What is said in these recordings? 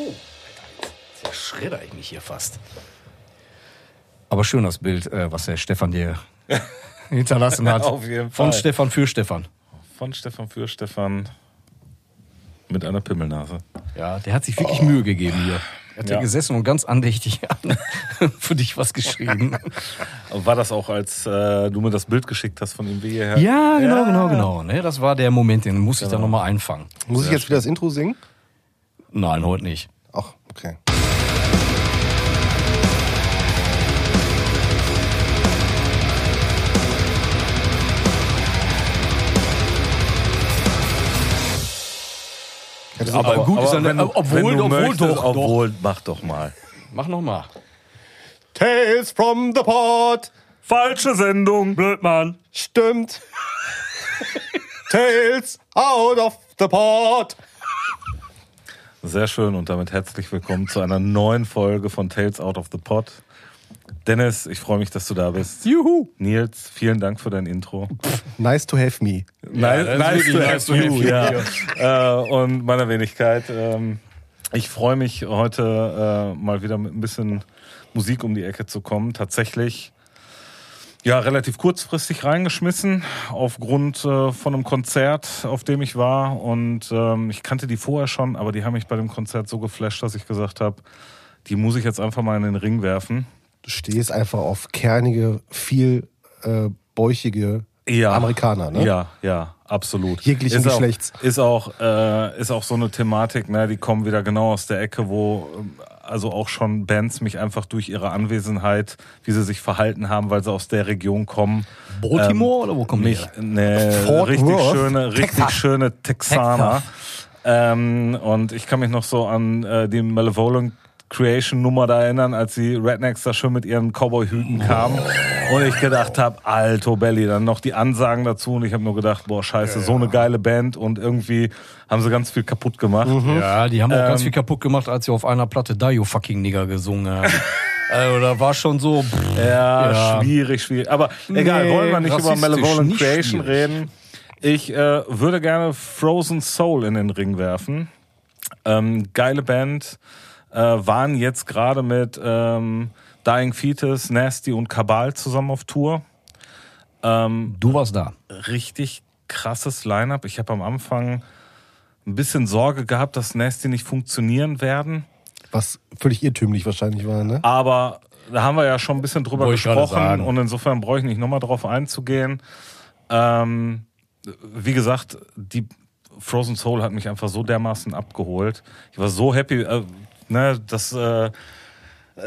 Oh, Alter, schredder ich mich hier fast. Aber schön das Bild, äh, was der Stefan dir hinterlassen hat. Auf jeden Von Fall. Stefan für Stefan. Von Stefan für Stefan mit einer Pimmelnase. Ja, der hat sich wirklich Mühe gegeben hier. Er hat Ja. hier gesessen und ganz andächtig für dich was geschrieben. War das auch, als äh, du mir das Bild geschickt hast von ihm wie hierher? Ja, genau, genau, genau. Ne, das war der Moment, den muss ich dann nochmal einfangen. Muss ich jetzt wieder das Intro singen? Nein, heute nicht. Ach, okay. Aber gut ist dann- wenn du, obwohl- wenn du obwohl möchtest, doch, doch. obwohl, mach doch mal. Mach nochmal. Tales from the Pod. Falsche Sendung. Blödmann. Stimmt. Tales out of the Pod. Sehr schön und damit herzlich willkommen zu einer neuen Folge von Tales Out of the Pot. Dennis, ich freue mich, dass du da bist. Juhu. Nils, vielen Dank für dein Intro. Nice to have me. Nice, ist nice to nice have to you. have you, Ja. Äh, und meiner Wenigkeit. Ähm, ich freue mich heute äh, mal wieder mit ein bisschen Musik um die Ecke zu kommen. Tatsächlich ja relativ kurzfristig reingeschmissen aufgrund äh, von einem Konzert, auf dem ich war. Und ähm, ich kannte die vorher schon, aber die haben mich bei dem Konzert so geflasht, dass ich gesagt habe, die muss ich jetzt einfach mal in den Ring werfen. Du stehst einfach auf kernige, viel äh, bäuchige Ja. Amerikaner, ne? Ja, ja, absolut. Jeglichen ist Geschlechts. Auch, ist auch, äh, ist auch so eine Thematik, ne, die kommen wieder genau aus der Ecke, wo ähm, also auch schon Bands mich einfach durch ihre Anwesenheit, wie sie sich verhalten haben, weil sie aus der Region kommen. Baltimore oder wo kommen die mich, her? ne, Fort richtig Worth, schöne, richtig Texas. schöne Texaner. Ähm, und ich kann mich noch so an äh, die Malevolent Creation Nummer da erinnern, als die Rednecks da schön mit ihren Cowboy-Hüten kamen. Und ich gedacht habe, alto Belly, dann noch die Ansagen dazu. Und ich habe nur gedacht, boah, scheiße, so eine geile Band. Und irgendwie haben sie ganz viel kaputt gemacht. Ja, die haben auch ganz Ähm, viel kaputt gemacht, als sie auf einer Platte Da You Fucking Nigger gesungen haben. also da war schon so. pff, Ja, Ja. schwierig, schwierig. Aber egal, Nee, wollen wir nicht über Malevolent Creation schwierig. reden. Ich äh, würde gerne Frozen Soul in den Ring werfen. Ähm, geile Band. Äh, waren jetzt gerade mit ähm, Dying Fetus, Nasty und Kabal zusammen auf Tour. Ähm, Du warst da. richtig krasses Line-Up. Ich habe am Anfang ein bisschen Sorge gehabt, dass Nasty nicht funktionieren werden. Was völlig irrtümlich wahrscheinlich war, ne? Aber da haben wir ja schon ein bisschen drüber Wollte gesprochen und insofern brauche ich nicht nochmal drauf einzugehen. Ähm, wie gesagt, die Frozen Soul hat mich einfach so dermaßen abgeholt. Ich war so happy, äh, ne, dass äh,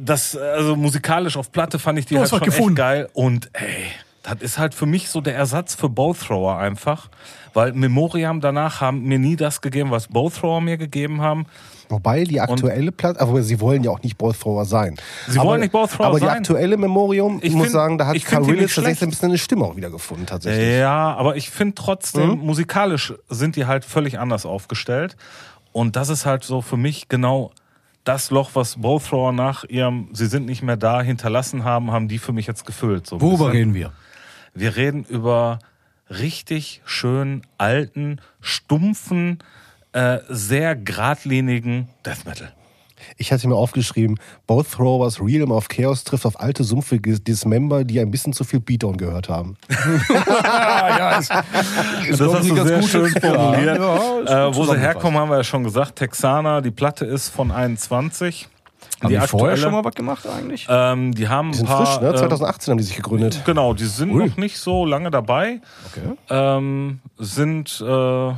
das, also musikalisch auf Platte fand ich die Du halt schon gefunden. echt geil. Und ey, das ist halt für mich so der Ersatz für Bowthrower einfach. Weil Memoriam danach haben mir nie das gegeben, was Bowthrower mir gegeben haben. Wobei die aktuelle Platte, aber sie wollen ja auch nicht Ballthrower sein. Sie aber, wollen nicht Ballthrower Aber die sein. aktuelle Memorium, ich Ich muss find- sagen, da hat Carl Willis tatsächlich ein bisschen eine Stimme auch wieder gefunden, tatsächlich. Ja, aber ich finde trotzdem, Mhm. musikalisch sind die halt völlig anders aufgestellt. Und das ist halt so für mich genau das Loch, was Bowthrower nach ihrem Sie sind nicht mehr da hinterlassen haben, haben die für mich jetzt gefüllt. So Worüber reden wir? Wir reden über richtig schön alten, stumpfen, äh, sehr geradlinigen Death Metal. Ich hatte mir aufgeschrieben, Both Throwers Realm of Chaos trifft auf alte, sumpfige Dismember, die ein bisschen zu viel Beatdown gehört haben. ja, ist, Das hast du sehr schön formuliert. Ja, ist äh, gut wo sie herkommen, haben wir ja schon gesagt. Texaner, die Platte ist von 21. Haben die, vorher aktuelle- schon mal was gemacht eigentlich? Ähm, die haben Die ein sind paar. frisch, ne? äh, 2018 haben die sich gegründet. Genau, die sind Ui. noch nicht so lange dabei. Okay. Ähm, sind, äh,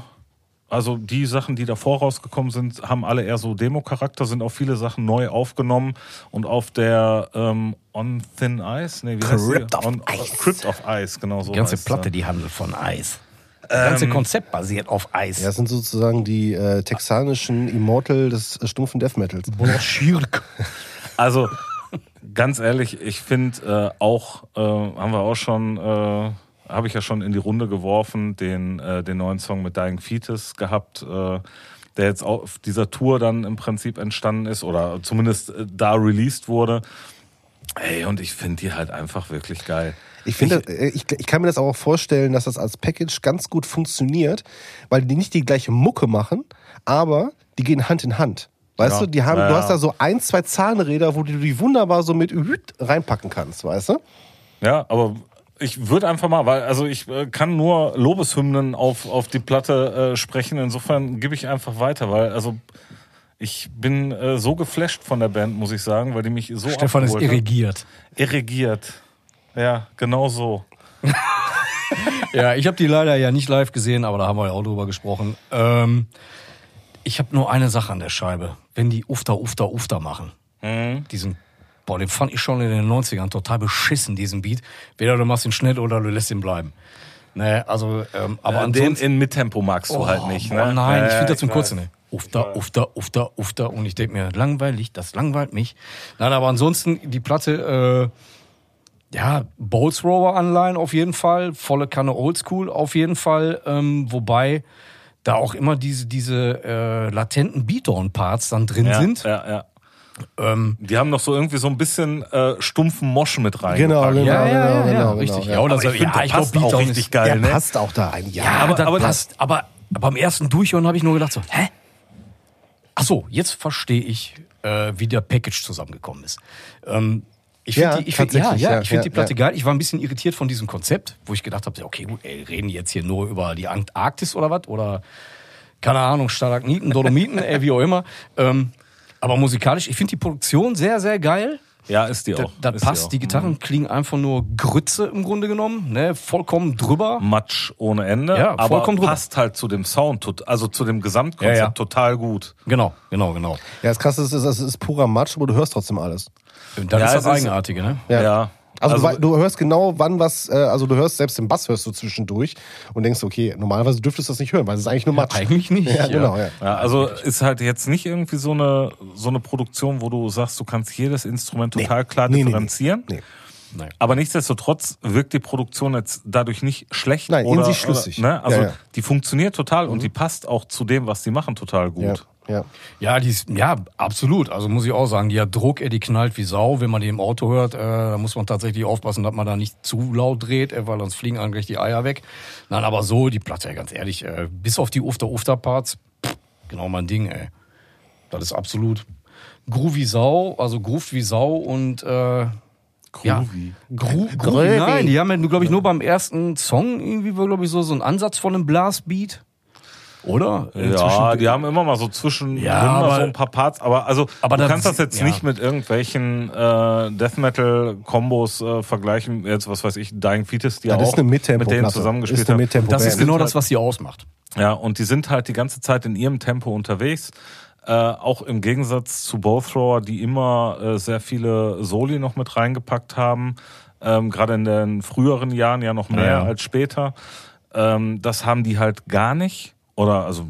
also die Sachen, die davor rausgekommen sind, haben alle eher so Demo-Charakter, sind auch viele Sachen neu aufgenommen und auf der ähm, On Thin Ice, nee, wie heißt die? Crypt of On, Ice. Crypt of Ice, genau so. Die ganze heißt Platte, die handelt von Eis. Das ganze Konzept basiert auf Eis. Ja, das sind sozusagen die äh, texanischen Immortal des äh, stumpfen Death Metals. Schirk. Also, ganz ehrlich, ich finde äh, auch, äh, haben wir auch schon, äh, habe ich ja schon in die Runde geworfen, den, äh, den neuen Song mit Dying Fetus gehabt, äh, der jetzt auf dieser Tour dann im Prinzip entstanden ist oder zumindest äh, da released wurde. Ey, und ich finde die halt einfach wirklich geil. Ich finde, äh, ich, ich kann mir das auch vorstellen, dass das als Package ganz gut funktioniert, weil die nicht die gleiche Mucke machen, aber die gehen Hand in Hand. Weißt Ja. du, die haben, Ja, du hast da so ein, zwei Zahnräder, wo du die wunderbar so mit reinpacken kannst, weißt du? Ja, aber ich würde einfach mal, weil also ich äh, kann nur Lobeshymnen auf, auf die Platte äh, sprechen. Insofern gebe ich einfach weiter, weil also ich bin äh, so geflasht von der Band, muss ich sagen, weil die mich so Stefan ist abgeholt hat. irrigiert. irrigiert. Ja, genau so. Ja, ich habe die leider ja nicht live gesehen, aber da haben wir ja auch drüber gesprochen. Ähm, ich habe nur eine Sache an der Scheibe. Wenn die Ufta, Ufta, Ufta machen, Mhm. diesen, boah, den fand ich schon in den 90ern total beschissen, diesen Beat. Weder du machst ihn schnell oder du lässt ihn bleiben. Ne, also, ähm, aber den ansonsten... in Mittempo magst du halt nicht, ne? Oh nein, ich finde das zum. Kurzen. Ne. Ufta, ufta, ufta, ufta. Und ich denke mir, langweilig, das langweilt mich. Nein, aber ansonsten die Platte, äh, ja, Bowls Rover Anleihen auf jeden Fall, volle Kanne Oldschool auf jeden Fall. Ähm, wobei da auch immer diese, diese äh, latenten Beatdown-Parts dann drin Ja, sind. ja, ja. Ähm, Die haben noch so irgendwie so ein bisschen äh, stumpfen Mosch mit rein. Genau, genau, ja, ja, genau, ja, genau, genau, richtig. ja. Ja, oder so, ich finde, ja, der passt auch Beatdown richtig ist- geil, Der ne? passt auch da rein. Ja, Ja, aber- das aber das- passt. Aber beim ersten Durchhören habe ich nur gedacht so, hä? Ach so, jetzt verstehe ich, äh, wie der Package zusammengekommen ist. Ähm, ich Ja, finde die, ich find, ja, ja, ja, ich find ja, die Platte ja. geil. Ich war ein bisschen irritiert von diesem Konzept, wo ich gedacht habe, okay, gut, ey, reden die jetzt hier nur über die Antarktis oder was? Oder, keine Ahnung, Stalagniten, Dolomiten, ey, wie auch immer. Ähm, aber musikalisch, ich finde die Produktion sehr, sehr geil. Ja, ist die Das, auch. das ist passt, auch. die Gitarren klingen einfach nur Grütze im Grunde genommen, ne? vollkommen drüber. Matsch ohne Ende, Ja, aber vollkommen drüber. passt halt zu dem Sound, also zu dem Gesamtkonzept Ja, ja. total gut. Genau, genau, genau. Ja, das Krasse ist, es ist, es ist purer Matsch, aber du hörst trotzdem alles. Und das Ja, ist das ist- Eigenartige, ne? Ja. Also, Also- du, du hörst genau, wann was, äh, also du hörst selbst den Bass hörst du zwischendurch und denkst, okay, normalerweise dürftest du das nicht hören, weil es ist eigentlich nur Matsch. Eigentlich nicht. Ja, genau, ja. Ja, also ist halt jetzt nicht irgendwie so eine so eine Produktion, wo du sagst, du kannst jedes Instrument total klar Nee, nee, nee. differenzieren. Nee. Nein. Aber nichtsdestotrotz wirkt die Produktion jetzt dadurch nicht schlecht Nein, in oder, sich schlüssig. Oder, ne? Also Ja, ja. die funktioniert total und die passt auch zu dem, was die machen, total gut. Ja, ja. Ja, die ist, ja, absolut. Also muss ich auch sagen, die hat Druck, ey, die knallt wie Sau. Wenn man die im Auto hört, äh, da muss man tatsächlich aufpassen, dass man da nicht zu laut dreht, äh, weil sonst fliegen eigentlich die Eier weg. Nein, aber so, die Platte, ganz ehrlich, äh, bis auf die Ufter-Ufter-Parts, genau mein Ding, ey. Das ist absolut groovy Sau, also groovt wie Sau und äh, ja, Groovy. Gro Groovy. groovy. Nein, die haben ja, glaube ich, nur beim ersten Song irgendwie, glaube ich, so, so einen Ansatz von einem Blastbeat. Oder? Ja, die haben immer mal so zwischen Ja, aber- so ein paar Parts, aber also Aber du das- kannst das jetzt ja. nicht mit irgendwelchen äh, Death Metal Kombos äh, vergleichen. Jetzt was weiß ich, Dying Fetus, die Ja, auch ist eine Mittempo mit denen Platte. zusammengespielt Ist eine haben. Das ist genau halt- das, was sie ausmacht. Ja, und die sind halt die ganze Zeit in ihrem Tempo unterwegs. Äh, auch im Gegensatz zu Bowthrower, die immer äh, sehr viele Soli noch mit reingepackt haben. Ähm, Gerade in den früheren Jahren ja noch mehr Ja, ja. als später. Ähm, das haben die halt gar nicht. Oder also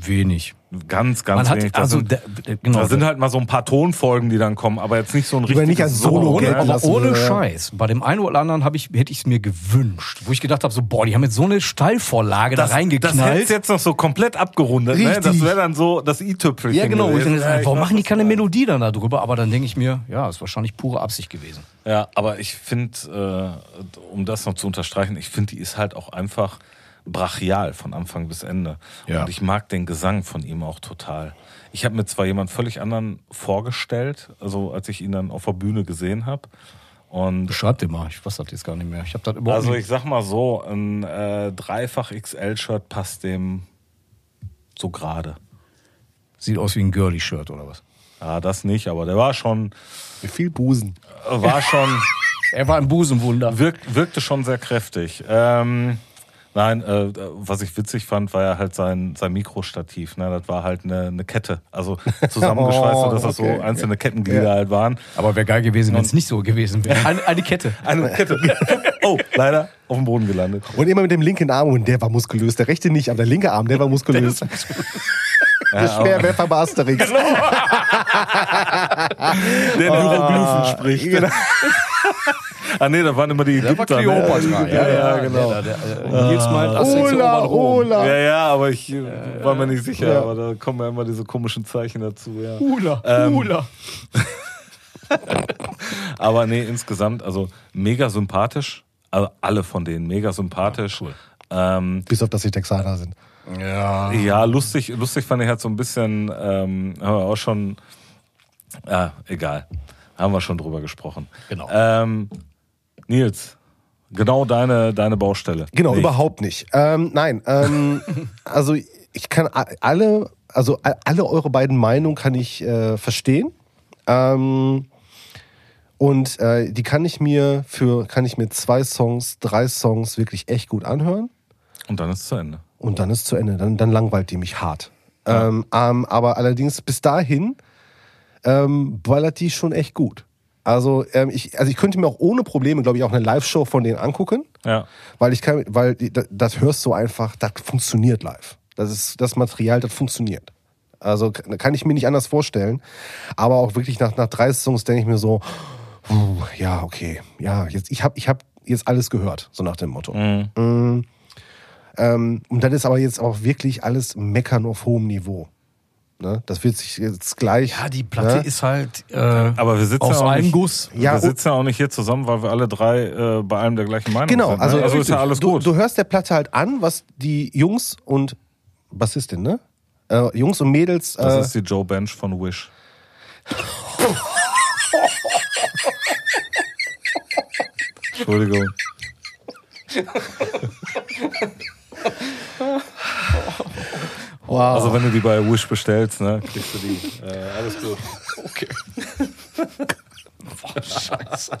Wenig. ganz, ganz Man hat, wenig. Da also, sind, der, der, genau. da sind halt mal so ein paar Tonfolgen, die dann kommen, aber jetzt nicht so ein richtiges nicht als Solo Solo, gelten ne? aber lassen ohne ja. Scheiß. Bei dem einen oder anderen ich, hätte ich es mir gewünscht, wo ich gedacht habe, so, boah, die haben jetzt so eine Steilvorlage Das, da das reingeknallt. hätte jetzt noch so komplett abgerundet. Ne? Das wäre dann so das i-Tüpfelchen. ja, genau. Wo ich dann gewesen. warum machen die keine Melodie dann da drüber? Aber dann denke ich mir, ja, ist wahrscheinlich pure Absicht gewesen. Ja, aber ich finde, äh, um das noch zu unterstreichen, ich finde, die ist halt auch einfach brachial von Anfang bis Ende. Ja. Und ich mag den Gesang von ihm auch total. Ich habe mir zwar jemand völlig anderen vorgestellt, also als ich ihn dann auf der Bühne gesehen habe. Und Beschreib dir mal, ich weiß das jetzt gar nicht mehr. Ich habe das überhaupt also ich sag mal so, ein äh, dreifach XL-Shirt passt dem so gerade. Sieht aus wie ein Girly-Shirt oder was? Ja, das nicht, aber der war schon, Mit viel Busen. war schon, Er war ein Busenwunder. wirkt, wirkte schon sehr kräftig. Ähm, nein, äh, was ich witzig fand, war ja halt sein, sein Mikrostativ. Ne? Das war halt eine, eine Kette. Also zusammengeschweißt, Oh, dass das okay. so einzelne Kettenglieder Ja. halt waren. Aber wäre geil gewesen, wenn es nicht so gewesen wäre. Eine, eine Kette. Eine Kette. Oh, leider auf dem Boden gelandet. Und immer mit dem linken Arm und der war muskulös. Der rechte nicht, aber der linke Arm, der war muskulös. Der Schwerwerfer bei Asterix. Der in Hieroglyphen spricht. Genau. Ah nee, da waren immer die Der war Ägypter. ne? Kleopatra. Ja, ja, genau. Der, der, der, Ola. Ola. Ja, ja, aber ich äh, war mir nicht sicher, Ja. aber da kommen ja immer diese komischen Zeichen dazu, ja. Hula, Ähm. Aber nee, insgesamt, also mega sympathisch. Also alle von denen mega sympathisch. Ja, cool. ähm, Bis auf, dass sie Texaner sind. Ja. Ja, lustig, lustig fand ich halt so ein bisschen, ähm, haben wir auch schon, ja, egal. Haben wir schon drüber gesprochen. Genau. Ähm, Nils, genau deine, deine Baustelle. Genau, Nicht. überhaupt nicht. Ähm, nein, ähm, also ich kann alle, also alle eure beiden Meinungen kann ich äh, verstehen. Ähm, und äh, die kann ich mir für, kann ich mir zwei Songs, drei Songs wirklich echt gut anhören. Und dann ist es zu Ende. Und dann ist zu Ende. Dann, dann langweilt die mich hart. Ähm, ähm, aber allerdings bis dahin ähm, ballert die schon echt gut. Also, ähm, ich, also ich könnte mir auch ohne Probleme, glaube ich, auch eine Live-Show von denen angucken. Ja. Weil ich kann, weil das, das hörst du einfach, das funktioniert live. Das ist das Material, das funktioniert. Also kann ich mir nicht anders vorstellen. Aber auch wirklich nach, nach drei Songs denke ich mir so, puh, ja, okay, ja, jetzt, ich habe ich hab jetzt alles gehört, so nach dem Motto. Mm. Ähm, und das ist aber jetzt auch wirklich alles Meckern auf hohem Niveau. Ne? Das wird sich jetzt gleich. Ja, die Platte ne? ist halt äh, Aber wir sitzen aus ja auch einem nicht, Guss. Ja, wir sitzen ja auch nicht hier zusammen, weil wir alle drei äh, bei allem der gleichen Meinung Genau, sind. Ne? also, also ist ja alles du, gut. Du hörst der Platte halt an, was die Jungs und Bassistin, ne? Äh, Jungs und Mädels. das äh, ist die Joe Bench von Wish. Entschuldigung. wow. Also wenn du die bei Wish bestellst, ne, kriegst du die. Äh, alles gut. Okay. Boah, scheiße.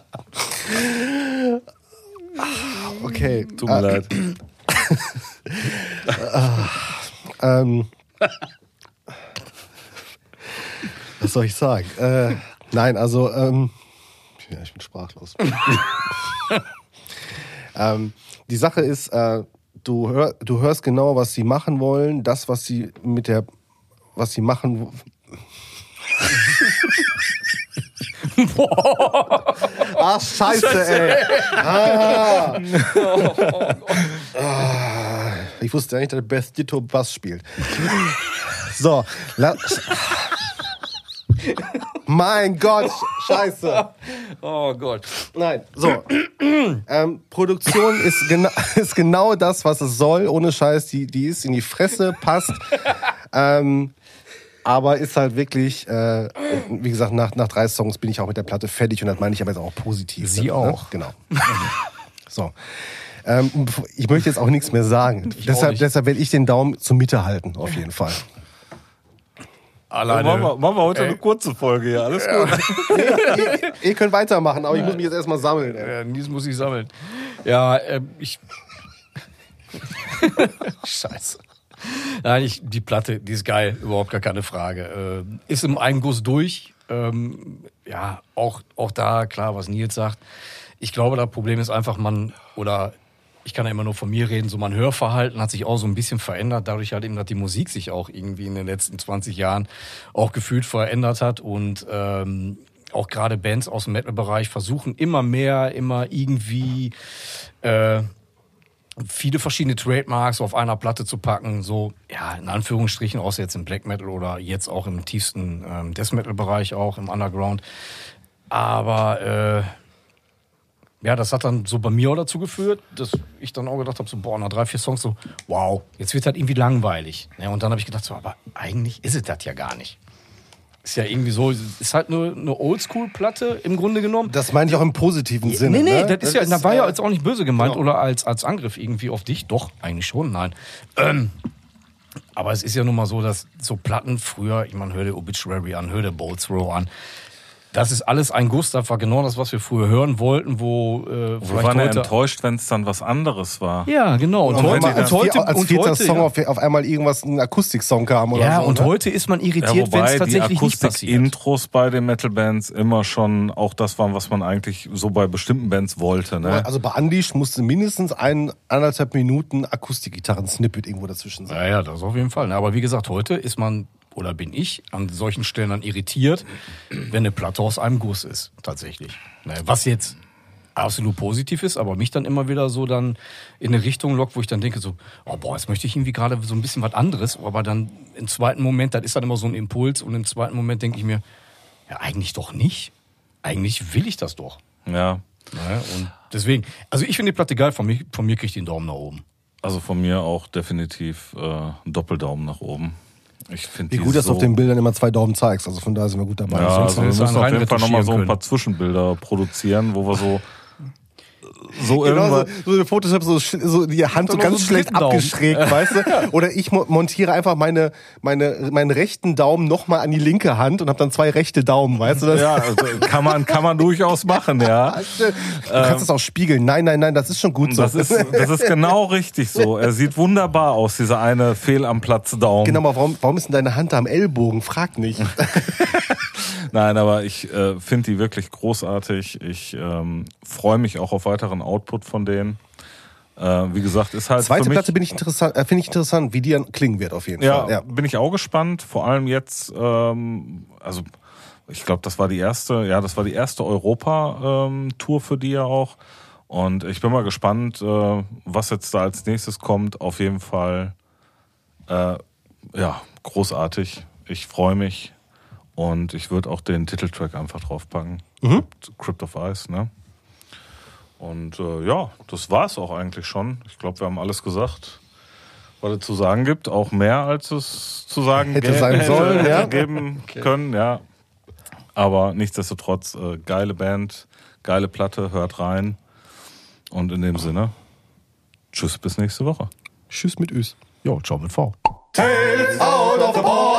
okay. Tut mir Äh, leid. Ähm, was soll ich sagen? Äh, nein, also, ähm, ja, ich bin sprachlos. ähm, die Sache ist, äh, du, hör, du hörst genau, was sie machen wollen, das, was sie mit der, was sie machen. Ach, scheiße, ey. Ah. Ah, Ich wusste eigentlich, dass Beth Ditto Bass spielt. So, la mein Gott, scheiße. Oh Gott. Nein, so. ähm, Produktion ist, gena ist genau das, was es soll, ohne Scheiß. Die, die ist in die Fresse, passt. ähm, aber ist halt wirklich, äh, wie gesagt, nach, nach drei Songs bin ich auch mit der Platte fertig und das meine ich aber jetzt auch positiv. Sie ne? auch. Genau. so. Ähm, ich möchte jetzt auch nichts mehr sagen. Deshalb, deshalb werde ich den Daumen zur Mitte halten, auf jeden Fall. Alleine. machen, wir, machen wir heute eine kurze Folge hier. Alles gut. ihr, ihr könnt weitermachen, aber ich muss mich jetzt erstmal sammeln. Ey. Ja, Nils muss ich sammeln. Ja, ähm, ich. Scheiße. Nein, ich, die Platte, die ist geil, überhaupt gar keine Frage. Äh, ist im Einguss durch. Ähm, ja, auch, auch da, klar, was Nils sagt. Ich glaube, das Problem ist einfach, man, oder ich kann ja immer nur von mir reden, so mein Hörverhalten hat sich auch so ein bisschen verändert, dadurch halt eben, dass die Musik sich auch irgendwie in den letzten 20 Jahren auch gefühlt verändert hat und ähm, auch gerade Bands aus dem Metal-Bereich versuchen immer mehr, immer irgendwie äh, viele verschiedene Trademarks auf einer Platte zu packen, so ja in Anführungsstrichen, außer jetzt im Black Metal oder jetzt auch im tiefsten ähm, Death Metal Bereich auch im Underground. Aber äh, ja, das hat dann so bei mir auch dazu geführt, dass ich dann auch gedacht habe, so boah, nach drei, vier Songs so, wow, jetzt wird halt irgendwie langweilig. Ja, und dann habe ich gedacht, so, aber eigentlich ist es das ja gar nicht. Ist ja irgendwie so, ist halt nur eine Oldschool-Platte im Grunde genommen. Das meine ich auch im positiven Sinne. Nee, nee, ne? das ist ja, da war ja äh, jetzt auch nicht böse gemeint genau. oder als, als Angriff irgendwie auf dich. Doch, eigentlich schon, nein. Ähm, aber es ist ja nun mal so, dass so Platten früher, ich meine, hör dir Obituary an, hör dir Bolts Row an. Das ist alles ein Guss, das war genau das, was wir früher hören wollten, wo äh, Wir waren ja heute... enttäuscht, wenn es dann was anderes war. Ja, genau. Und, Und heute, als, und heute, vier, als und vierter heute, Song ja. auf, auf einmal irgendwas, ein Akustik-Song kam oder ja, so. und ne? heute ist man Ja, irritiert, wenn es wobei die tatsächlich nicht passiert. Akustik-Intros bei den Metal-Bands immer schon auch das waren, was man eigentlich so bei bestimmten Bands wollte. Ne? Also bei Unleashed musste mindestens ein anderthalb Minuten Akustikgitarren-Snippet irgendwo dazwischen sein. Ja, ja, das auf jeden Fall. ne. Aber wie gesagt, heute ist man oder bin ich an solchen Stellen dann irritiert, wenn eine Platte aus einem Guss ist, tatsächlich. Ne, Was jetzt absolut positiv ist, aber mich dann immer wieder so dann in eine Richtung lockt, wo ich dann denke so, oh boah, jetzt möchte ich irgendwie gerade so ein bisschen was anderes, aber dann im zweiten Moment, das ist dann immer so ein Impuls und im zweiten Moment denke ich mir, ja, eigentlich doch nicht. Eigentlich will ich das doch. Ja. Ne? Und deswegen, also ich finde die Platte geil, von mir, von mir kriegt die einen Daumen nach oben. Also von mir auch definitiv äh, ein Doppeldaumen nach oben. Ich finde Wie gut, dass du auf den Bildern immer zwei Daumen zeigst. Also von daher sind wir gut dabei. Ja, Sonst also wir müssen auf jeden Fall nochmal so ein paar Zwischenbilder produzieren, wo wir so so Genau, so, irgendwann. so eine Photoshop, so, so die Hand so ganz so schlecht abgeschrägt, weißt du? Oder ich mo- montiere einfach meine, meine, meinen rechten Daumen nochmal an die linke Hand und habe dann zwei rechte Daumen, weißt du? Das, Ja, also kann man kann man durchaus machen, ja. Du kannst es auch spiegeln. Nein, nein, nein, das ist schon gut so. Das ist, das ist genau richtig so. Er sieht wunderbar aus, dieser eine Fehl am Platz Daumen. Genau, aber warum, warum ist denn deine Hand am Ellbogen? Frag nicht. Nein, aber ich äh, finde die wirklich großartig. Ich ähm, freue mich auch auf weiteren Output von denen. Äh, wie gesagt, ist halt Zweite mich, Platte bin ich interessant, äh, finde ich interessant, wie die dann klingen wird auf jeden ja, Fall. Ja. bin ich auch gespannt. Vor allem jetzt, ähm, also ich glaube, das war die erste, ja, das war die erste Europa-Tour für die ja auch. Und ich bin mal gespannt, äh, was jetzt da als nächstes kommt. Auf jeden Fall, äh, ja, großartig. Ich freue mich. Und ich würde auch den Titeltrack einfach draufpacken. Mhm. Crypt of Ice, ne? Und äh, ja, das war es auch eigentlich schon. Ich glaube, wir haben alles gesagt, was es zu sagen gibt. Auch mehr, als es zu sagen Hätte sein sollen, hätte ja. geben können, ja. Aber nichtsdestotrotz, äh, geile Band, geile Platte, hört rein. Und in dem Sinne, tschüss bis nächste Woche. Tschüss mit Ös. Jo, ciao mit V. Tales out of the ball.